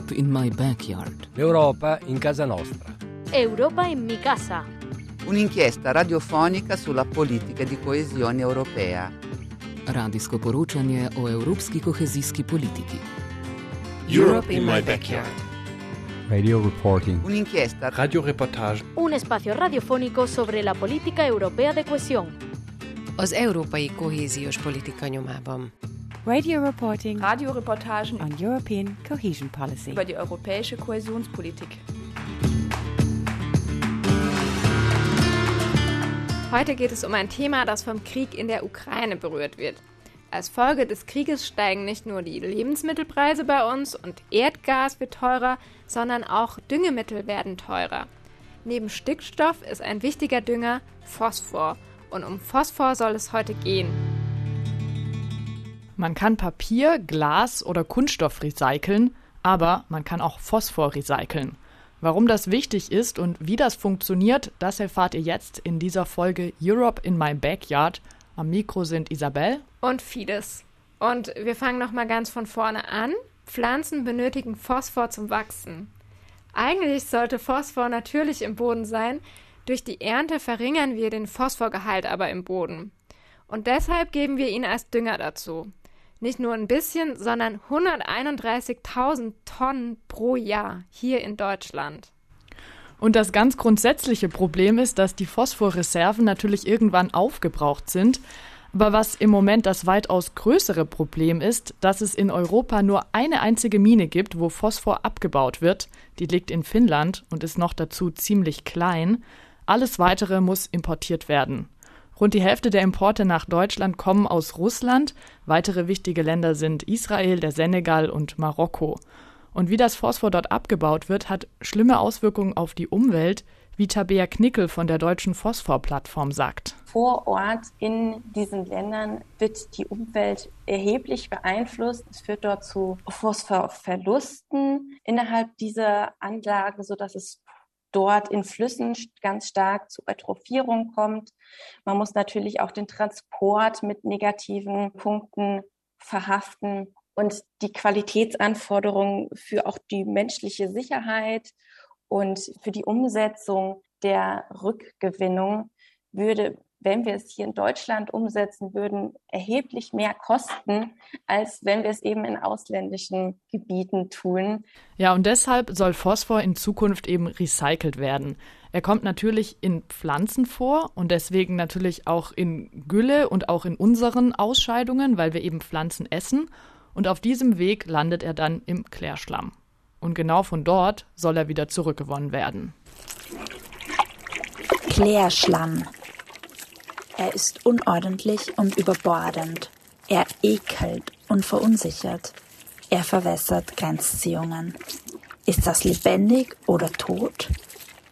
Europe in my backyard. L'Europa in casa nostra. Europa in mi casa. Un'inchiesta radiofonica sulla politica di coesione europea. Radijsko poročanje o evropski kohezijski politiki. Europe in my backyard. Radio reporting. Un'inchiesta Radioreportage. Un espacio radiofónico sobre la política europea de cohesión. Az európai kohéziós politika nyomában. Radio reporting Radioreportagen on European cohesion policy. über die europäische Kohäsionspolitik. Heute geht es um ein Thema, das vom Krieg in der Ukraine berührt wird. Als Folge des Krieges steigen nicht nur die Lebensmittelpreise bei uns und Erdgas wird teurer, sondern auch Düngemittel werden teurer. Neben Stickstoff ist ein wichtiger Dünger Phosphor und um Phosphor soll es heute gehen. Man kann Papier, Glas oder Kunststoff recyceln, aber man kann auch Phosphor recyceln. Warum das wichtig ist und wie das funktioniert, das erfahrt ihr jetzt in dieser Folge Europe in My Backyard. Am Mikro sind Isabel. Und vieles. Und wir fangen nochmal ganz von vorne an. Pflanzen benötigen Phosphor zum Wachsen. Eigentlich sollte Phosphor natürlich im Boden sein. Durch die Ernte verringern wir den Phosphorgehalt aber im Boden. Und deshalb geben wir ihn als Dünger dazu. Nicht nur ein bisschen, sondern 131.000 Tonnen pro Jahr hier in Deutschland. Und das ganz grundsätzliche Problem ist, dass die Phosphorreserven natürlich irgendwann aufgebraucht sind. Aber was im Moment das weitaus größere Problem ist, dass es in Europa nur eine einzige Mine gibt, wo Phosphor abgebaut wird. Die liegt in Finnland und ist noch dazu ziemlich klein. Alles weitere muss importiert werden. Rund die Hälfte der Importe nach Deutschland kommen aus Russland. Weitere wichtige Länder sind Israel, der Senegal und Marokko. Und wie das Phosphor dort abgebaut wird, hat schlimme Auswirkungen auf die Umwelt, wie Tabea Knickel von der deutschen Phosphor-Plattform sagt. Vor Ort in diesen Ländern wird die Umwelt erheblich beeinflusst. Es führt dort zu Phosphorverlusten innerhalb dieser Anlagen, sodass es dort in Flüssen ganz stark zu Eutrophierung kommt. Man muss natürlich auch den Transport mit negativen Punkten verhaften und die Qualitätsanforderungen für auch die menschliche Sicherheit und für die Umsetzung der Rückgewinnung würde wenn wir es hier in Deutschland umsetzen würden, erheblich mehr kosten, als wenn wir es eben in ausländischen Gebieten tun. Ja, und deshalb soll Phosphor in Zukunft eben recycelt werden. Er kommt natürlich in Pflanzen vor und deswegen natürlich auch in Gülle und auch in unseren Ausscheidungen, weil wir eben Pflanzen essen. Und auf diesem Weg landet er dann im Klärschlamm. Und genau von dort soll er wieder zurückgewonnen werden. Klärschlamm. Er ist unordentlich und überbordend. Er ekelt und verunsichert. Er verwässert Grenzziehungen. Ist das lebendig oder tot?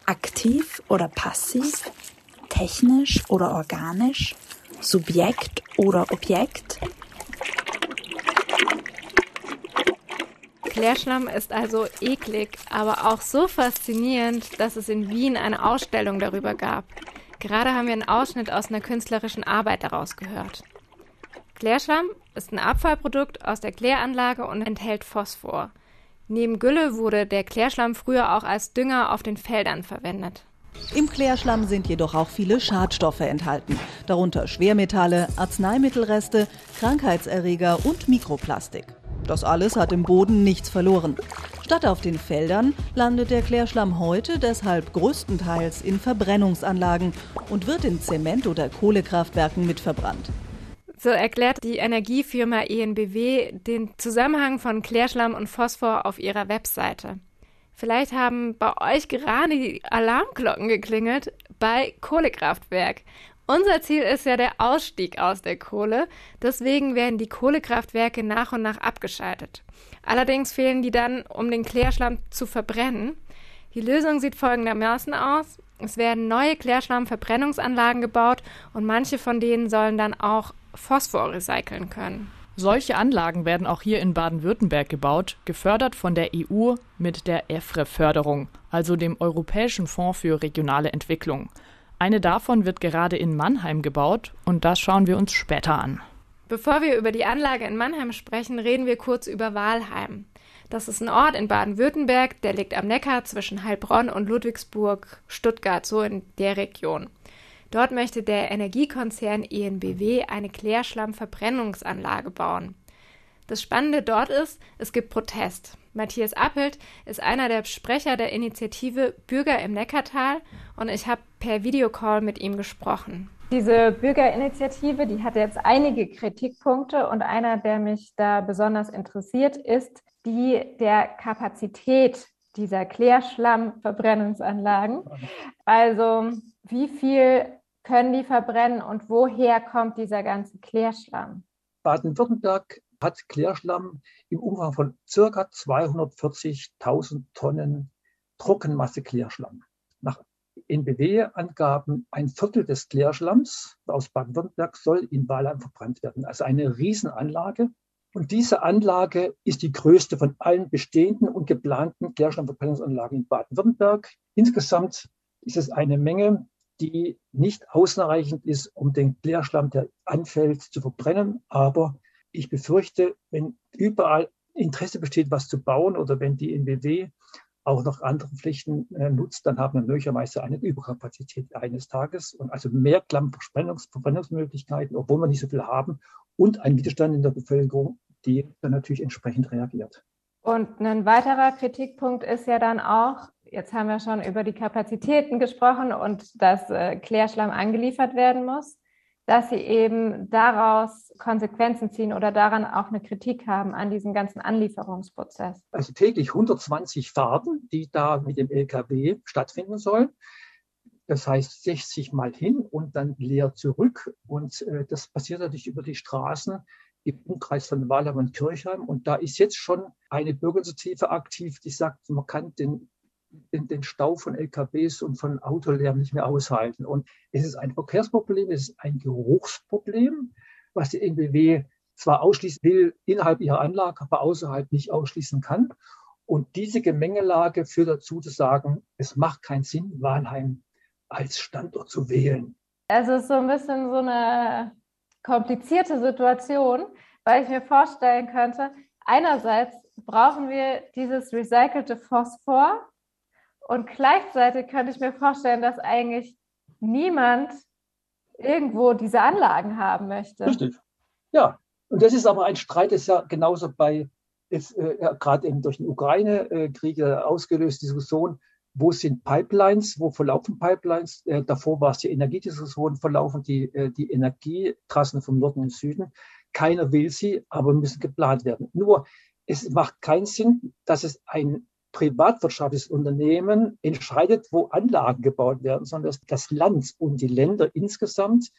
Aktiv oder passiv? Technisch oder organisch? Subjekt oder Objekt? Klärschlamm ist also eklig, aber auch so faszinierend, dass es in Wien eine Ausstellung darüber gab. Gerade haben wir einen Ausschnitt aus einer künstlerischen Arbeit daraus gehört. Klärschlamm ist ein Abfallprodukt aus der Kläranlage und enthält Phosphor. Neben Gülle wurde der Klärschlamm früher auch als Dünger auf den Feldern verwendet. Im Klärschlamm sind jedoch auch viele Schadstoffe enthalten, darunter Schwermetalle, Arzneimittelreste, Krankheitserreger und Mikroplastik. Das alles hat im Boden nichts verloren. Statt auf den Feldern landet der Klärschlamm heute deshalb größtenteils in Verbrennungsanlagen und wird in Zement- oder Kohlekraftwerken mitverbrannt. So erklärt die Energiefirma ENBW den Zusammenhang von Klärschlamm und Phosphor auf ihrer Webseite. Vielleicht haben bei euch gerade die Alarmglocken geklingelt bei Kohlekraftwerk. Unser Ziel ist ja der Ausstieg aus der Kohle. Deswegen werden die Kohlekraftwerke nach und nach abgeschaltet. Allerdings fehlen die dann, um den Klärschlamm zu verbrennen. Die Lösung sieht folgendermaßen aus. Es werden neue Klärschlammverbrennungsanlagen gebaut und manche von denen sollen dann auch Phosphor recyceln können. Solche Anlagen werden auch hier in Baden-Württemberg gebaut, gefördert von der EU mit der EFRE-Förderung, also dem Europäischen Fonds für regionale Entwicklung. Eine davon wird gerade in Mannheim gebaut und das schauen wir uns später an. Bevor wir über die Anlage in Mannheim sprechen, reden wir kurz über Walheim. Das ist ein Ort in Baden-Württemberg, der liegt am Neckar zwischen Heilbronn und Ludwigsburg, Stuttgart, so in der Region. Dort möchte der Energiekonzern ENBW eine Klärschlammverbrennungsanlage bauen. Das Spannende dort ist, es gibt Protest. Matthias Appelt ist einer der Sprecher der Initiative Bürger im Neckartal und ich habe per Videocall mit ihm gesprochen. Diese Bürgerinitiative, die hat jetzt einige Kritikpunkte und einer, der mich da besonders interessiert, ist die der Kapazität dieser Klärschlammverbrennungsanlagen. Also wie viel können die verbrennen und woher kommt dieser ganze Klärschlamm? Baden-Württemberg hat Klärschlamm im Umfang von ca. 240.000 Tonnen Trockenmasse Klärschlamm. Nach NBW-Angaben ein Viertel des Klärschlamms aus Baden-Württemberg soll in Walheim verbrannt werden. Also eine Riesenanlage. Und diese Anlage ist die größte von allen bestehenden und geplanten Klärschlammverbrennungsanlagen in Baden-Württemberg. Insgesamt ist es eine Menge, die nicht ausreichend ist, um den Klärschlamm, der anfällt, zu verbrennen. Aber ich befürchte, wenn überall Interesse besteht, was zu bauen oder wenn die NBW auch noch andere Pflichten äh, nutzt, dann haben wir möglicherweise eine Überkapazität eines Tages und also mehr Verbrennungsmöglichkeiten, obwohl wir nicht so viel haben und ein Widerstand in der Bevölkerung, die dann natürlich entsprechend reagiert. Und ein weiterer Kritikpunkt ist ja dann auch, jetzt haben wir schon über die Kapazitäten gesprochen und dass äh, Klärschlamm angeliefert werden muss dass sie eben daraus Konsequenzen ziehen oder daran auch eine Kritik haben an diesem ganzen Anlieferungsprozess. Also täglich 120 Fahrten, die da mit dem LKW stattfinden sollen. Das heißt 60 Mal hin und dann leer zurück. Und äh, das passiert natürlich über die Straßen im Umkreis von Walheim und Kirchheim. Und da ist jetzt schon eine Bürgerinitiative aktiv, die sagt, man kann den den, Stau von LKWs und von Autolärm nicht mehr aushalten. Und es ist ein Verkehrsproblem, es ist ein Geruchsproblem, was die NBW zwar ausschließen will innerhalb ihrer Anlage, aber außerhalb nicht ausschließen kann. Und diese Gemengelage führt dazu zu sagen, es macht keinen Sinn, Walheim als Standort zu wählen. Es ist so ein bisschen so eine komplizierte Situation, weil ich mir vorstellen könnte, einerseits brauchen wir dieses recycelte Phosphor, und gleichzeitig könnte ich mir vorstellen, dass eigentlich niemand irgendwo diese Anlagen haben möchte. Richtig. Ja, und das ist aber ein Streit, das ja genauso bei, äh, gerade eben durch den Ukraine-Krieg äh, ausgelöst, Diskussion, wo sind Pipelines, wo verlaufen Pipelines? Äh, davor war es die Energiediskussion, verlaufen die, äh, die Energietrassen vom Norden und Süden. Keiner will sie, aber müssen geplant werden. Nur, es macht keinen Sinn, dass es ein privatwirtschaftliches Unternehmen entscheidet, wo Anlagen gebaut werden, sondern dass das Land und die Länder insgesamt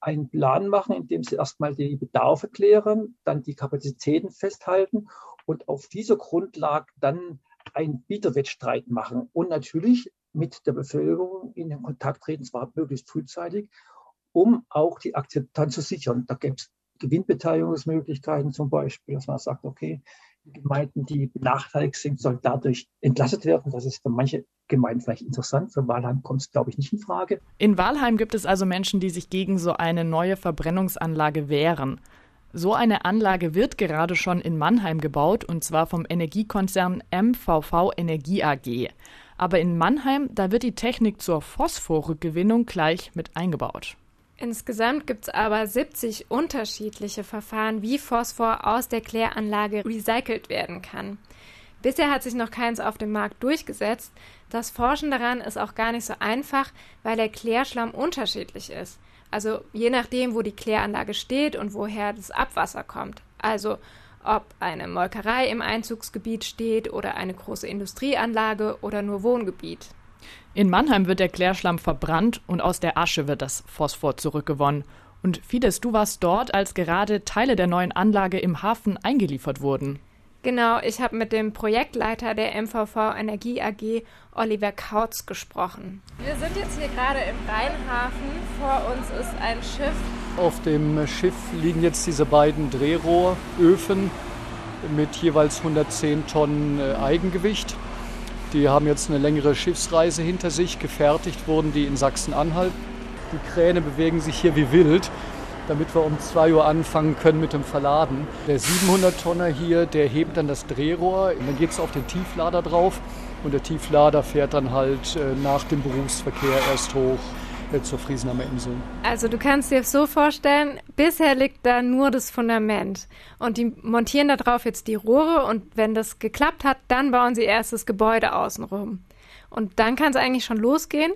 einen Plan machen, indem sie erstmal die Bedarfe klären, dann die Kapazitäten festhalten und auf dieser Grundlage dann einen Bieterwettstreit machen und natürlich mit der Bevölkerung in den Kontakt treten, zwar möglichst frühzeitig, um auch die Akzeptanz zu sichern. Da gäbe es Gewinnbeteiligungsmöglichkeiten zum Beispiel, dass man sagt, okay, Gemeinden, die benachteiligt sind, sollen dadurch entlastet werden. Das ist für manche Gemeinden vielleicht interessant. Für Walheim kommt es, glaube ich, nicht in Frage. In Walheim gibt es also Menschen, die sich gegen so eine neue Verbrennungsanlage wehren. So eine Anlage wird gerade schon in Mannheim gebaut und zwar vom Energiekonzern MVV Energie AG. Aber in Mannheim, da wird die Technik zur Phosphorrückgewinnung gleich mit eingebaut. Insgesamt gibt es aber 70 unterschiedliche Verfahren, wie Phosphor aus der Kläranlage recycelt werden kann. Bisher hat sich noch keins auf dem Markt durchgesetzt. Das Forschen daran ist auch gar nicht so einfach, weil der Klärschlamm unterschiedlich ist. Also je nachdem, wo die Kläranlage steht und woher das Abwasser kommt. Also ob eine Molkerei im Einzugsgebiet steht oder eine große Industrieanlage oder nur Wohngebiet. In Mannheim wird der Klärschlamm verbrannt und aus der Asche wird das Phosphor zurückgewonnen. Und Fides, du warst dort, als gerade Teile der neuen Anlage im Hafen eingeliefert wurden. Genau, ich habe mit dem Projektleiter der MVV Energie AG, Oliver Kautz, gesprochen. Wir sind jetzt hier gerade im Rheinhafen. Vor uns ist ein Schiff. Auf dem Schiff liegen jetzt diese beiden Drehrohröfen mit jeweils 110 Tonnen äh, Eigengewicht. Die haben jetzt eine längere Schiffsreise hinter sich. Gefertigt wurden die in Sachsen-Anhalt. Die Kräne bewegen sich hier wie wild. damit wir um 2 Uhr anfangen können mit dem Verladen. Der 700-Tonner hier, der hebt dann das Drehrohr, dann geht es auf den Tieflader drauf und der Tieflader fährt dann halt äh, nach dem Berufsverkehr erst hoch zur Friesenheimer Insel. Also du kannst dir so vorstellen, bisher liegt da nur das Fundament und die montieren da drauf jetzt die Rohre und wenn das geklappt hat, dann bauen sie erst das Gebäude außenrum. Und dann kann es eigentlich schon losgehen.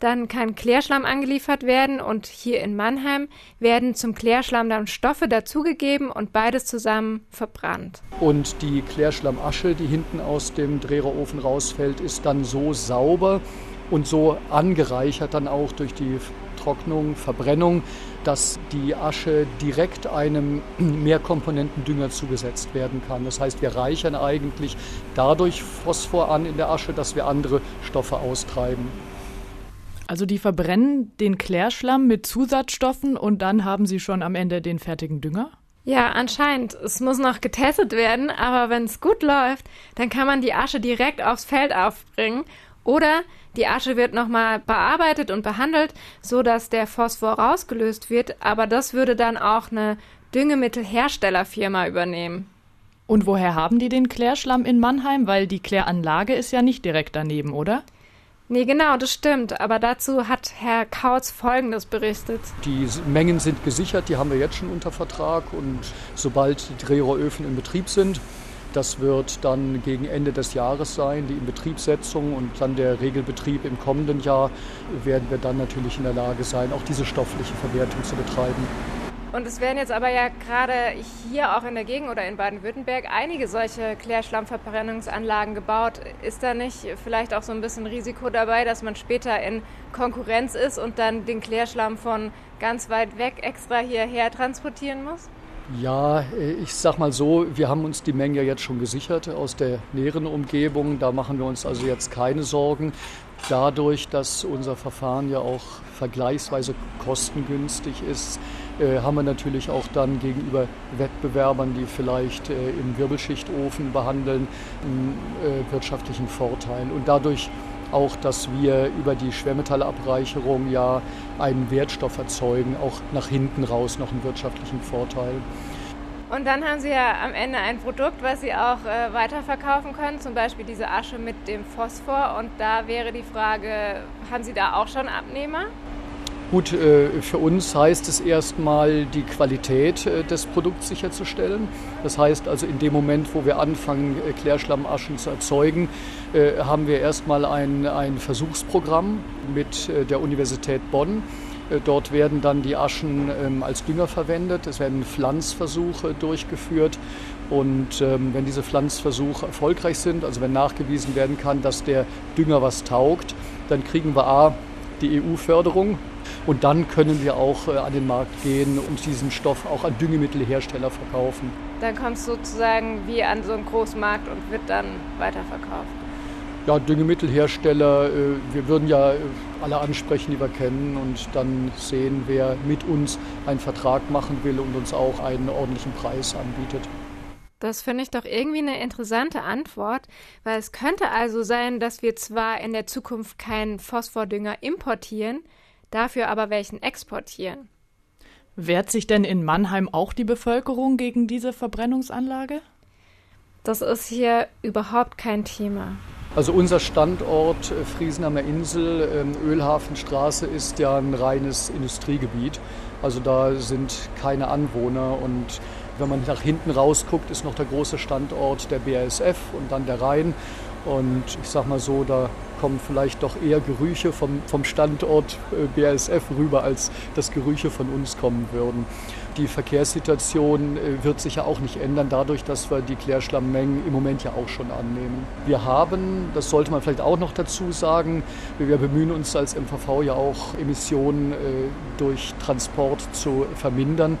Dann kann Klärschlamm angeliefert werden und hier in Mannheim werden zum Klärschlamm dann Stoffe dazugegeben und beides zusammen verbrannt. Und die Klärschlammasche, die hinten aus dem Dreherofen rausfällt, ist dann so sauber und so angereichert dann auch durch die Trocknung, Verbrennung, dass die Asche direkt einem Mehrkomponentendünger zugesetzt werden kann. Das heißt, wir reichern eigentlich dadurch Phosphor an in der Asche, dass wir andere Stoffe austreiben. Also die verbrennen den Klärschlamm mit Zusatzstoffen und dann haben sie schon am Ende den fertigen Dünger? Ja, anscheinend. Es muss noch getestet werden, aber wenn es gut läuft, dann kann man die Asche direkt aufs Feld aufbringen oder die Asche wird nochmal bearbeitet und behandelt, so dass der Phosphor rausgelöst wird, aber das würde dann auch eine Düngemittelherstellerfirma übernehmen. Und woher haben die den Klärschlamm in Mannheim? Weil die Kläranlage ist ja nicht direkt daneben, oder? Nee, genau, das stimmt. Aber dazu hat Herr Kautz Folgendes berichtet. Die Mengen sind gesichert, die haben wir jetzt schon unter Vertrag. Und sobald die Drehrohröfen in Betrieb sind, das wird dann gegen Ende des Jahres sein, die Inbetriebssetzung und dann der Regelbetrieb im kommenden Jahr, werden wir dann natürlich in der Lage sein, auch diese stoffliche Verwertung zu betreiben. Und es werden jetzt aber ja gerade hier auch in der Gegend oder in Baden-Württemberg einige solche Klärschlammverbrennungsanlagen gebaut. Ist da nicht vielleicht auch so ein bisschen Risiko dabei, dass man später in Konkurrenz ist und dann den Klärschlamm von ganz weit weg extra hierher transportieren muss? Ja, ich sag mal so, wir haben uns die Menge ja jetzt schon gesichert aus der näheren Umgebung. Da machen wir uns also jetzt keine Sorgen. Dadurch, dass unser Verfahren ja auch vergleichsweise kostengünstig ist, äh, haben wir natürlich auch dann gegenüber Wettbewerbern, die vielleicht äh, im Wirbelschichtofen behandeln, einen äh, wirtschaftlichen Vorteil. Und dadurch auch, dass wir über die Schwermetallabreicherung ja einen Wertstoff erzeugen, auch nach hinten raus noch einen wirtschaftlichen Vorteil. Und dann haben Sie ja am Ende ein Produkt, was Sie auch äh, weiterverkaufen können, zum Beispiel diese Asche mit dem Phosphor. Und da wäre die Frage, haben Sie da auch schon Abnehmer? Gut, äh, für uns heißt es erstmal, die Qualität äh, des Produkts sicherzustellen. Das heißt also, in dem Moment, wo wir anfangen, äh, Klärschlammaschen zu erzeugen, haben wir erstmal ein, ein Versuchsprogramm mit der Universität Bonn. Dort werden dann die Aschen ähm, als Dünger verwendet. Es werden Pflanzversuche durchgeführt. Und ähm, wenn diese Pflanzversuche erfolgreich sind, also wenn nachgewiesen werden kann, dass der Dünger was taugt, dann kriegen wir A, die EU-Förderung und dann können wir auch äh, an den Markt gehen und diesen Stoff auch an Düngemittelhersteller verkaufen. Dann kommt es sozusagen wie an so einen Großmarkt und wird dann weiterverkauft. Ja, Düngemittelhersteller, äh, wir würden ja äh, alle ansprechen, die wir kennen und dann sehen, wer mit uns einen Vertrag machen will und uns auch einen ordentlichen Preis anbietet. Das finde ich doch irgendwie eine interessante Antwort, weil es könnte also sein, dass wir zwar in der Zukunft keinen Phosphordünger importieren, dafür aber welchen exportieren. Wehrt sich denn in Mannheim auch die Bevölkerung gegen diese Verbrennungsanlage? Das ist hier überhaupt kein Thema. Also unser Standort äh, Friesenheimer Insel, ähm, Ölhafenstraße, ist ja ein reines Industriegebiet. Also da sind keine Anwohner und wenn man nach hinten rausguckt, ist noch der große Standort der BASF und dann der Rhein. Und ich sag mal so, da kommen vielleicht doch eher Gerüche vom, vom Standort äh, BASF rüber, als dass Gerüche von uns kommen würden. Die Verkehrssituation äh, wird sich ja auch nicht ändern, dadurch, dass wir die Klärschlammmengen im Moment ja auch schon annehmen. Wir haben, das sollte man vielleicht auch noch dazu sagen, wir bemühen uns als MVV ja auch, Emissionen äh, durch Transport zu vermindern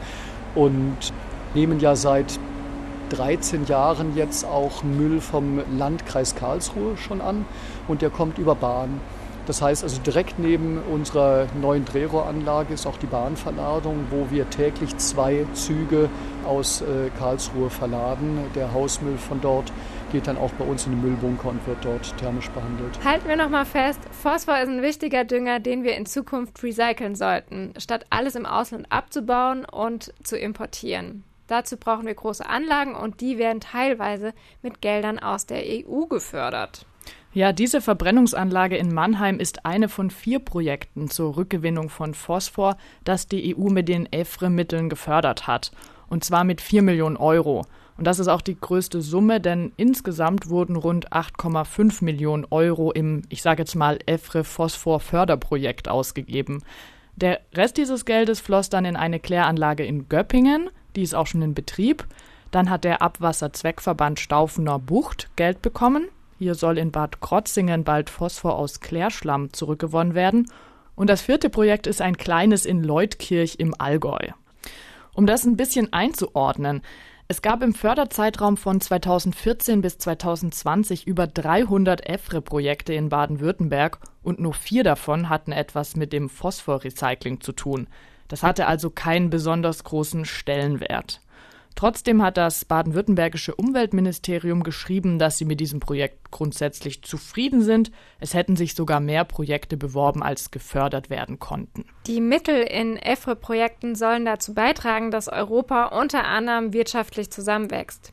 und nehmen ja seit 13 Jahren jetzt auch Müll vom Landkreis Karlsruhe schon an und der kommt über Bahn. Das heißt also direkt neben unserer neuen Drehrohranlage ist auch die Bahnverladung, wo wir täglich zwei Züge aus äh, Karlsruhe verladen. Der Hausmüll von dort geht dann auch bei uns in den Müllbunker und wird dort thermisch behandelt. Halten wir nochmal fest, Phosphor ist ein wichtiger Dünger, den wir in Zukunft recyceln sollten, statt alles im Ausland abzubauen und zu importieren. Dazu brauchen wir große Anlagen und die werden teilweise mit Geldern aus der EU gefördert. Ja, diese Verbrennungsanlage in Mannheim ist eine von vier Projekten zur Rückgewinnung von Phosphor, das die EU mit den EFRE-Mitteln gefördert hat. Und zwar mit 4 Millionen Euro. Und das ist auch die größte Summe, denn insgesamt wurden rund 8,5 Millionen Euro im, ich sage jetzt mal, EFRE-Phosphor-Förderprojekt ausgegeben. Der Rest dieses Geldes floss dann in eine Kläranlage in Göppingen, die ist auch schon in Betrieb. Dann hat der Abwasserzweckverband Staufener Bucht Geld bekommen. Hier soll in Bad Krotzingen bald Phosphor aus Klärschlamm zurückgewonnen werden. Und das vierte Projekt ist ein kleines in Leutkirch im Allgäu. Um das ein bisschen einzuordnen, es gab im Förderzeitraum von 2014 bis 2020 über 300 EFRE-Projekte in Baden-Württemberg und nur vier davon hatten etwas mit dem Phosphorrecycling zu tun. Das hatte also keinen besonders großen Stellenwert. Trotzdem hat das baden-württembergische Umweltministerium geschrieben, dass sie mit diesem Projekt grundsätzlich zufrieden sind. Es hätten sich sogar mehr Projekte beworben, als gefördert werden konnten. Die Mittel in EFRE-Projekten sollen dazu beitragen, dass Europa unter anderem wirtschaftlich zusammenwächst.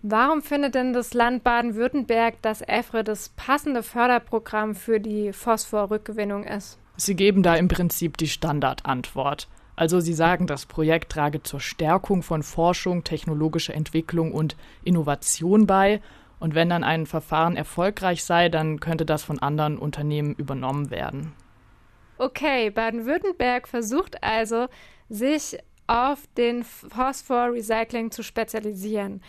Warum findet denn das Land Baden-Württemberg, dass EFRE das passende Förderprogramm für die Phosphorrückgewinnung ist? Sie geben da im Prinzip die Standardantwort. Also Sie sagen, das Projekt trage zur Stärkung von Forschung, technologischer Entwicklung und Innovation bei. Und wenn dann ein Verfahren erfolgreich sei, dann könnte das von anderen Unternehmen übernommen werden. Okay, Baden-Württemberg versucht also, sich auf den Phosphor-Recycling zu spezialisieren.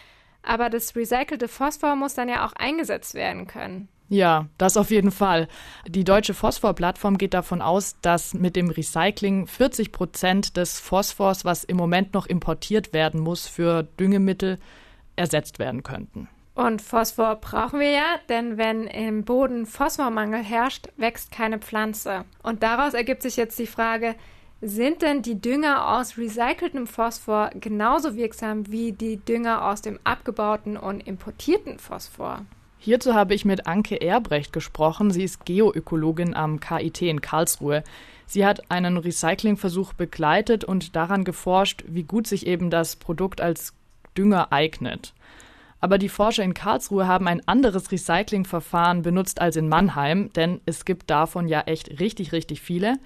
Aber das recycelte Phosphor muss dann ja auch eingesetzt werden können. Ja, das auf jeden Fall. Die deutsche Phosphor-Plattform geht davon aus, dass mit dem Recycling 40 Prozent des Phosphors, was im Moment noch importiert werden muss für Düngemittel, ersetzt werden könnten. Und Phosphor brauchen wir ja, denn wenn im Boden Phosphormangel herrscht, wächst keine Pflanze. Und daraus ergibt sich jetzt die Frage, sind denn die Dünger aus recyceltem Phosphor genauso wirksam wie die Dünger aus dem abgebauten und importierten Phosphor? Hierzu habe ich mit Anke Erbrecht gesprochen. Sie ist Geoökologin am KIT in Karlsruhe. Sie hat einen Recyclingversuch begleitet und daran geforscht, wie gut sich eben das Produkt als Dünger eignet. Aber die Forscher in Karlsruhe haben ein anderes Recyclingverfahren benutzt als in Mannheim, denn es gibt davon ja echt richtig, richtig viele.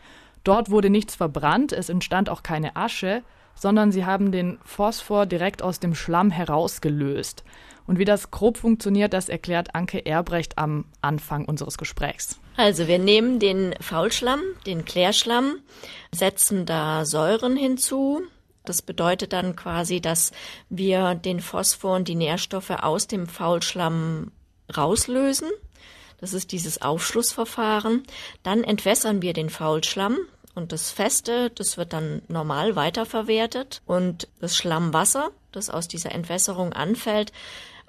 Dort wurde nichts verbrannt, es entstand auch keine Asche, sondern sie haben den Phosphor direkt aus dem Schlamm herausgelöst. Und wie das grob funktioniert, das erklärt Anke Erbrecht am Anfang unseres Gesprächs. Also wir nehmen den Faulschlamm, den Klärschlamm, setzen da Säuren hinzu. Das bedeutet dann quasi, dass wir den Phosphor und die Nährstoffe aus dem Faulschlamm rauslösen. Das ist dieses Aufschlussverfahren. Dann entwässern wir den Faulschlamm. Und das Feste, das wird dann normal weiterverwertet. Und das Schlammwasser, das aus dieser Entwässerung anfällt,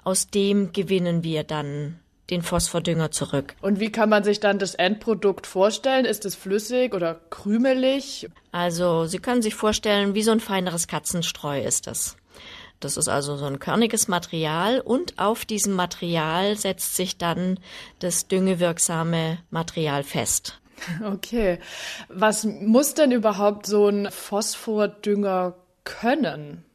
aus dem gewinnen wir dann den Phosphordünger zurück. Und wie kann man sich dann das Endprodukt vorstellen? Ist es flüssig oder krümelig? Also, Sie können sich vorstellen, wie so ein feineres Katzenstreu ist das. Das ist also so ein körniges Material und auf diesem Material setzt sich dann das düngewirksame Material fest. Okay. Was muss denn überhaupt so ein Phosphordünger können?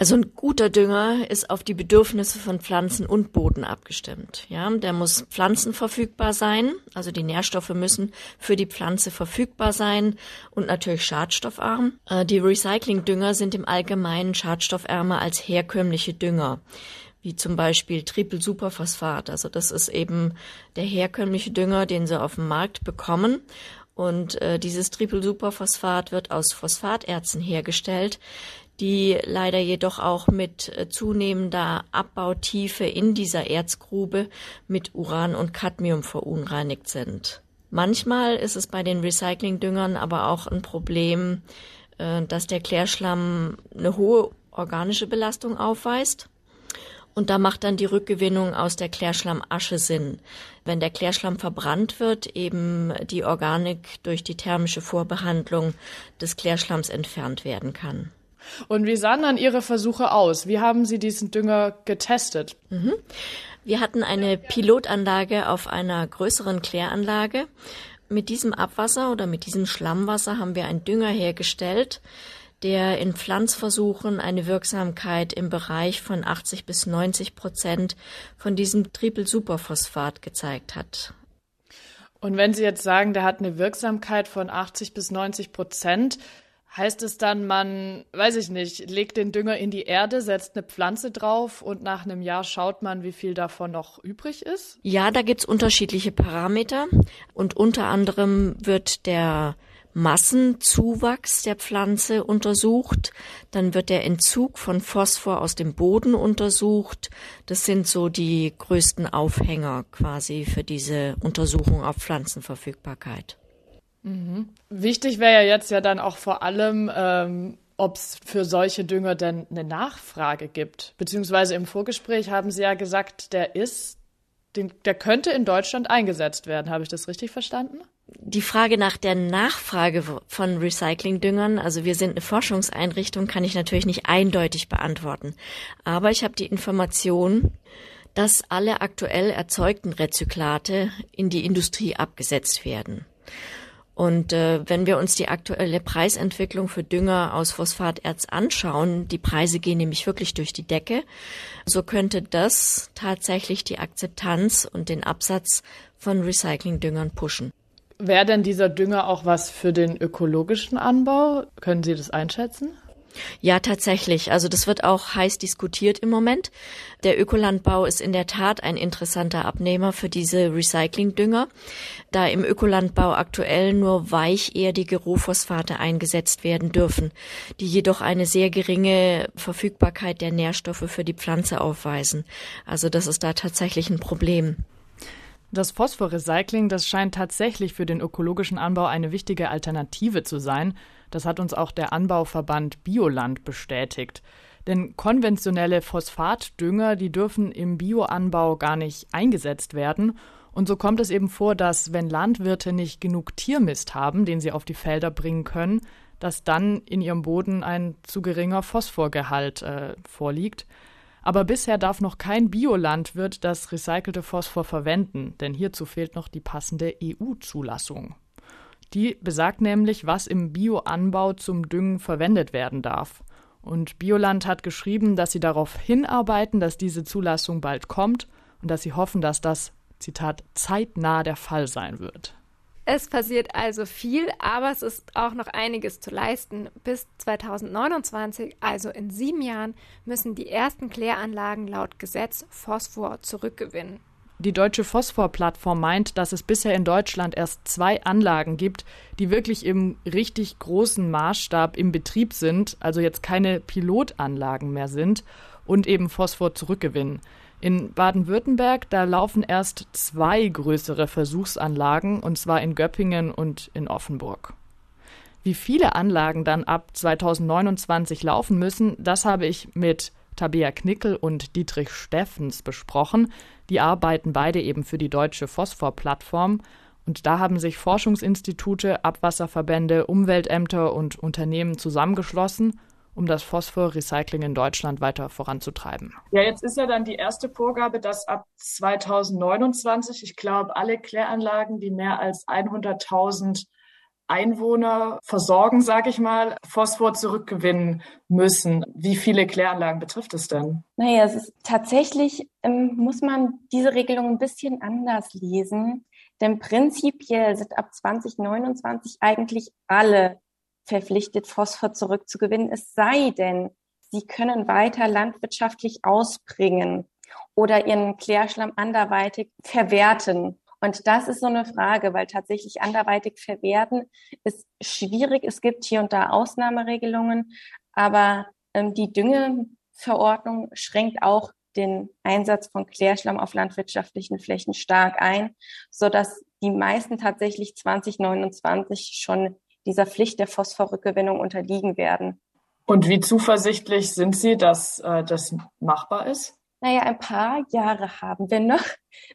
Also ein guter Dünger ist auf die Bedürfnisse von Pflanzen und Boden abgestimmt. Ja, der muss pflanzenverfügbar sein, also die Nährstoffe müssen für die Pflanze verfügbar sein und natürlich schadstoffarm. Äh, die Recyclingdünger sind im Allgemeinen schadstoffärmer als herkömmliche Dünger wie zum Beispiel Triple-Superphosphat. Also das ist eben der herkömmliche Dünger, den sie auf dem Markt bekommen. Und äh, dieses Triple-Superphosphat wird aus Phosphaterzen hergestellt, die leider jedoch auch mit äh, zunehmender Abbautiefe in dieser Erzgrube mit Uran und Cadmium verunreinigt sind. Manchmal ist es bei den Recyclingdüngern aber auch ein Problem, äh, dass der Klärschlamm eine hohe organische Belastung aufweist. Und da macht dann die Rückgewinnung aus der Klärschlammasche Sinn. Wenn der Klärschlamm verbrannt wird, eben die Organik durch die thermische Vorbehandlung des Klärschlamms entfernt werden kann. Und wie sahen dann Ihre Versuche aus? Wie haben Sie diesen Dünger getestet? Mhm. Wir hatten eine Pilotanlage auf einer größeren Kläranlage. Mit diesem Abwasser oder mit diesem Schlammwasser haben wir einen Dünger hergestellt, der in Pflanzversuchen eine Wirksamkeit im Bereich von 80 bis 90 Prozent von diesem Triple-Superphosphat gezeigt hat. Und wenn Sie jetzt sagen, der hat eine Wirksamkeit von 80 bis 90 Prozent, Heißt es dann, man, weiß ich nicht, legt den Dünger in die Erde, setzt eine Pflanze drauf und nach einem Jahr schaut man, wie viel davon noch übrig ist? Ja, da gibt's unterschiedliche Parameter und unter anderem wird der Massenzuwachs der Pflanze untersucht, dann wird der Entzug von Phosphor aus dem Boden untersucht. Das sind so die größten Aufhänger quasi für diese Untersuchung auf Pflanzenverfügbarkeit. Mhm. Wichtig wäre ja jetzt ja dann auch vor allem, ähm, ob es für solche Dünger denn eine Nachfrage gibt. Beziehungsweise im Vorgespräch haben Sie ja gesagt, der ist, den, der könnte in Deutschland eingesetzt werden. Habe ich das richtig verstanden? Die Frage nach der Nachfrage von Recyclingdüngern, also wir sind eine Forschungseinrichtung, kann ich natürlich nicht eindeutig beantworten. Aber ich habe die Information, dass alle aktuell erzeugten Rezyklate in die Industrie abgesetzt werden. Und äh, wenn wir uns die aktuelle Preisentwicklung für Dünger aus Phosphaterz anschauen, die Preise gehen nämlich wirklich durch die Decke, so könnte das tatsächlich die Akzeptanz und den Absatz von Recyclingdüngern pushen. Wäre denn dieser Dünger auch was für den ökologischen Anbau? Können Sie das einschätzen? Ja, tatsächlich. Also das wird auch heiß diskutiert im Moment. Der Ökolandbau ist in der Tat ein interessanter Abnehmer für diese Recyclingdünger, da im Ökolandbau aktuell nur weicherdige Rohphosphate eingesetzt werden dürfen, die jedoch eine sehr geringe Verfügbarkeit der Nährstoffe für die Pflanze aufweisen. Also das ist da tatsächlich ein Problem. Das Phosphorrecycling, das scheint tatsächlich für den ökologischen Anbau eine wichtige Alternative zu sein. Das hat uns auch der Anbauverband Bioland bestätigt. Denn konventionelle Phosphatdünger, die dürfen im Bioanbau gar nicht eingesetzt werden. Und so kommt es eben vor, dass wenn Landwirte nicht genug Tiermist haben, den sie auf die Felder bringen können, dass dann in ihrem Boden ein zu geringer Phosphorgehalt äh, vorliegt. Aber bisher darf noch kein Biolandwirt das recycelte Phosphor verwenden, denn hierzu fehlt noch die passende EU-Zulassung. Die besagt nämlich, was im Bioanbau zum Düngen verwendet werden darf. Und Bioland hat geschrieben, dass sie darauf hinarbeiten, dass diese Zulassung bald kommt und dass sie hoffen, dass das, Zitat, zeitnah der Fall sein wird. Es passiert also viel, aber es ist auch noch einiges zu leisten. Bis 2029, also in sieben Jahren, müssen die ersten Kläranlagen laut Gesetz Phosphor zurückgewinnen. Die deutsche Phosphor-Plattform meint, dass es bisher in Deutschland erst zwei Anlagen gibt, die wirklich im richtig großen Maßstab im Betrieb sind, also jetzt keine Pilotanlagen mehr sind und eben Phosphor zurückgewinnen. In Baden-Württemberg, da laufen erst zwei größere Versuchsanlagen, und zwar in Göppingen und in Offenburg. Wie viele Anlagen dann ab 2029 laufen müssen, das habe ich mit Tabea Knickel und Dietrich Steffens besprochen. Die arbeiten beide eben für die deutsche Phosphor-Plattform. Und da haben sich Forschungsinstitute, Abwasserverbände, Umweltämter und Unternehmen zusammengeschlossen um das Phosphorrecycling in Deutschland weiter voranzutreiben. Ja, jetzt ist ja dann die erste Vorgabe, dass ab 2029, ich glaube, alle Kläranlagen, die mehr als 100.000 Einwohner versorgen, sage ich mal, Phosphor zurückgewinnen müssen. Wie viele Kläranlagen betrifft es denn? Naja, es ist tatsächlich, ähm, muss man diese Regelung ein bisschen anders lesen. Denn prinzipiell sind ab 2029 eigentlich alle verpflichtet, Phosphor zurückzugewinnen, es sei denn, sie können weiter landwirtschaftlich ausbringen oder ihren Klärschlamm anderweitig verwerten. Und das ist so eine Frage, weil tatsächlich anderweitig verwerten ist schwierig. Es gibt hier und da Ausnahmeregelungen, aber ähm, die Düngeverordnung schränkt auch den Einsatz von Klärschlamm auf landwirtschaftlichen Flächen stark ein, so dass die meisten tatsächlich 2029 schon dieser Pflicht der Phosphorrückgewinnung unterliegen werden. Und wie zuversichtlich sind Sie, dass äh, das machbar ist? Naja, ein paar Jahre haben wir noch.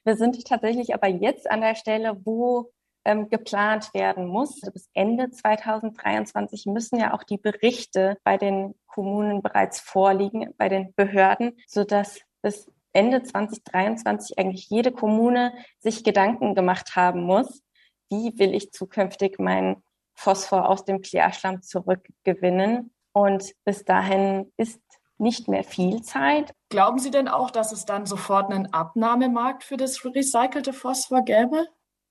Wir sind tatsächlich aber jetzt an der Stelle, wo ähm, geplant werden muss. Also bis Ende 2023 müssen ja auch die Berichte bei den Kommunen bereits vorliegen, bei den Behörden, sodass bis Ende 2023 eigentlich jede Kommune sich Gedanken gemacht haben muss, wie will ich zukünftig meinen Phosphor aus dem Klärschlamm zurückgewinnen. Und bis dahin ist nicht mehr viel Zeit. Glauben Sie denn auch, dass es dann sofort einen Abnahmemarkt für das recycelte Phosphor gäbe?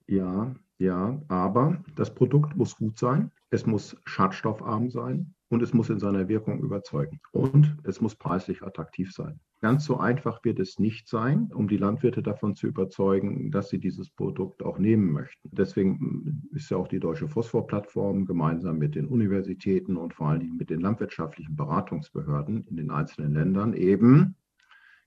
Ja, ja, aber das Produkt muss gut sein, es muss schadstoffarm sein und es muss in seiner Wirkung überzeugen und es muss preislich attraktiv sein. Ganz so einfach wird es nicht sein, um die Landwirte davon zu überzeugen, dass sie dieses Produkt auch nehmen möchten. Deswegen ist ja auch die Deutsche Phosphorplattform gemeinsam mit den Universitäten und vor allen Dingen mit den landwirtschaftlichen Beratungsbehörden in den einzelnen Ländern eben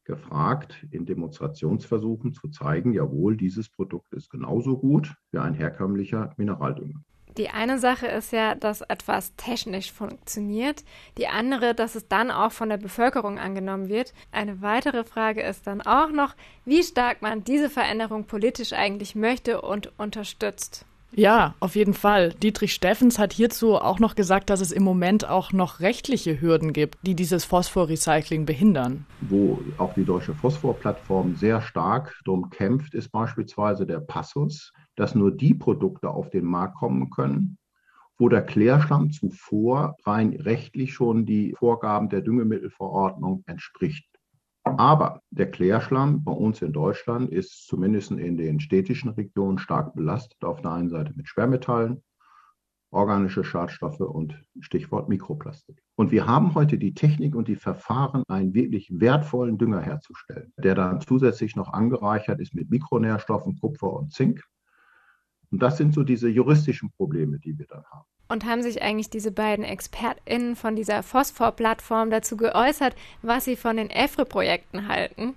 gefragt, in Demonstrationsversuchen zu zeigen, jawohl, dieses Produkt ist genauso gut wie ein herkömmlicher Mineraldünger. Die eine Sache ist ja, dass etwas technisch funktioniert. Die andere, dass es dann auch von der Bevölkerung angenommen wird. Eine weitere Frage ist dann auch noch, wie stark man diese Veränderung politisch eigentlich möchte und unterstützt. Ja, auf jeden Fall. Dietrich Steffens hat hierzu auch noch gesagt, dass es im Moment auch noch rechtliche Hürden gibt, die dieses Phosphorrecycling behindern. Wo auch die Deutsche Phosphorplattform sehr stark darum kämpft, ist beispielsweise der Passus, dass nur die Produkte auf den Markt kommen können, wo der Klärschlamm zuvor rein rechtlich schon die Vorgaben der Düngemittelverordnung entspricht. Aber der Klärschlamm bei uns in Deutschland ist zumindest in den städtischen Regionen stark belastet. Auf der einen Seite mit Schwermetallen, organische Schadstoffe und Stichwort Mikroplastik. Und wir haben heute die Technik und die Verfahren, einen wirklich wertvollen Dünger herzustellen, der dann zusätzlich noch angereichert ist mit Mikronährstoffen, Kupfer und Zink. Und das sind so diese juristischen Probleme, die wir dann haben. Und haben sich eigentlich diese beiden ExpertInnen von dieser Phosphor-Plattform dazu geäußert, was sie von den EFRE-Projekten halten?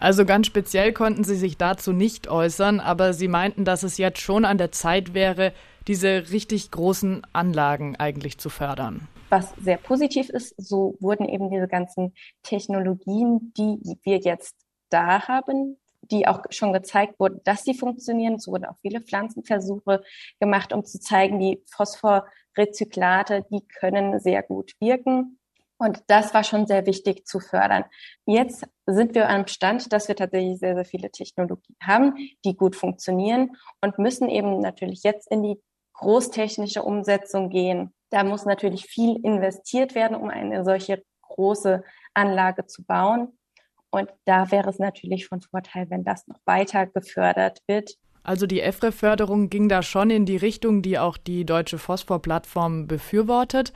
Also ganz speziell konnten sie sich dazu nicht äußern, aber sie meinten, dass es jetzt schon an der Zeit wäre, diese richtig großen Anlagen eigentlich zu fördern. Was sehr positiv ist, so wurden eben diese ganzen Technologien, die wir jetzt da haben, die auch schon gezeigt wurden, dass sie funktionieren. Es wurden auch viele Pflanzenversuche gemacht, um zu zeigen, die Phosphorrezyklate, die können sehr gut wirken. Und das war schon sehr wichtig zu fördern. Jetzt sind wir am Stand, dass wir tatsächlich sehr, sehr viele Technologien haben, die gut funktionieren und müssen eben natürlich jetzt in die großtechnische Umsetzung gehen. Da muss natürlich viel investiert werden, um eine solche große Anlage zu bauen. Und da wäre es natürlich von Vorteil, wenn das noch weiter gefördert wird. Also die EFRE-Förderung ging da schon in die Richtung, die auch die Deutsche Phosphor-Plattform befürwortet.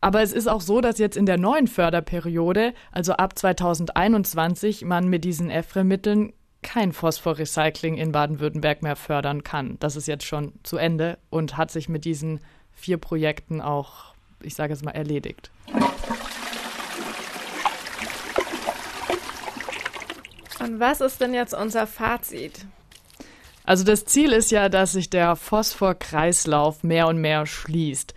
Aber es ist auch so, dass jetzt in der neuen Förderperiode, also ab 2021, man mit diesen EFRE-Mitteln kein Phosphorrecycling in Baden-Württemberg mehr fördern kann. Das ist jetzt schon zu Ende und hat sich mit diesen vier Projekten auch, ich sage es mal, erledigt. Und was ist denn jetzt unser Fazit? Also das Ziel ist ja, dass sich der Phosphorkreislauf mehr und mehr schließt.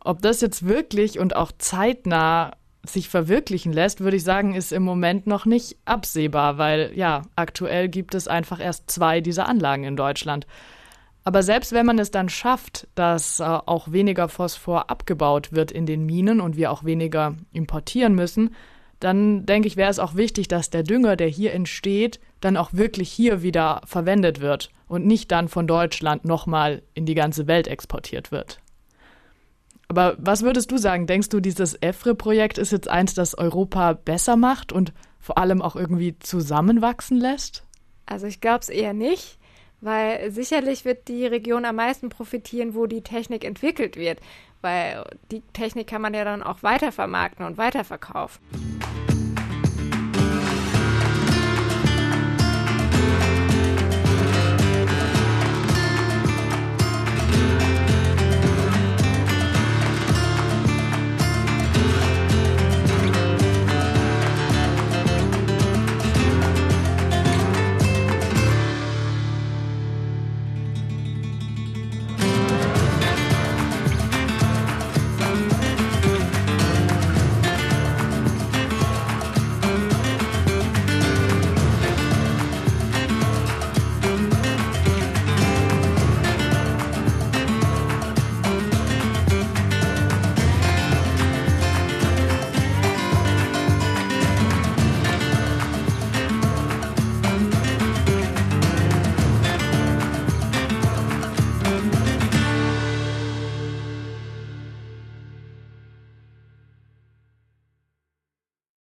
Ob das jetzt wirklich und auch zeitnah sich verwirklichen lässt, würde ich sagen, ist im Moment noch nicht absehbar, weil ja, aktuell gibt es einfach erst zwei dieser Anlagen in Deutschland. Aber selbst wenn man es dann schafft, dass äh, auch weniger Phosphor abgebaut wird in den Minen und wir auch weniger importieren müssen, dann denke ich, wäre es auch wichtig, dass der Dünger, der hier entsteht, dann auch wirklich hier wieder verwendet wird und nicht dann von Deutschland nochmal in die ganze Welt exportiert wird. Aber was würdest du sagen? Denkst du, dieses EFRE-Projekt ist jetzt eins, das Europa besser macht und vor allem auch irgendwie zusammenwachsen lässt? Also ich glaube es eher nicht, weil sicherlich wird die Region am meisten profitieren, wo die Technik entwickelt wird, weil die Technik kann man ja dann auch weitervermarkten und weiterverkaufen.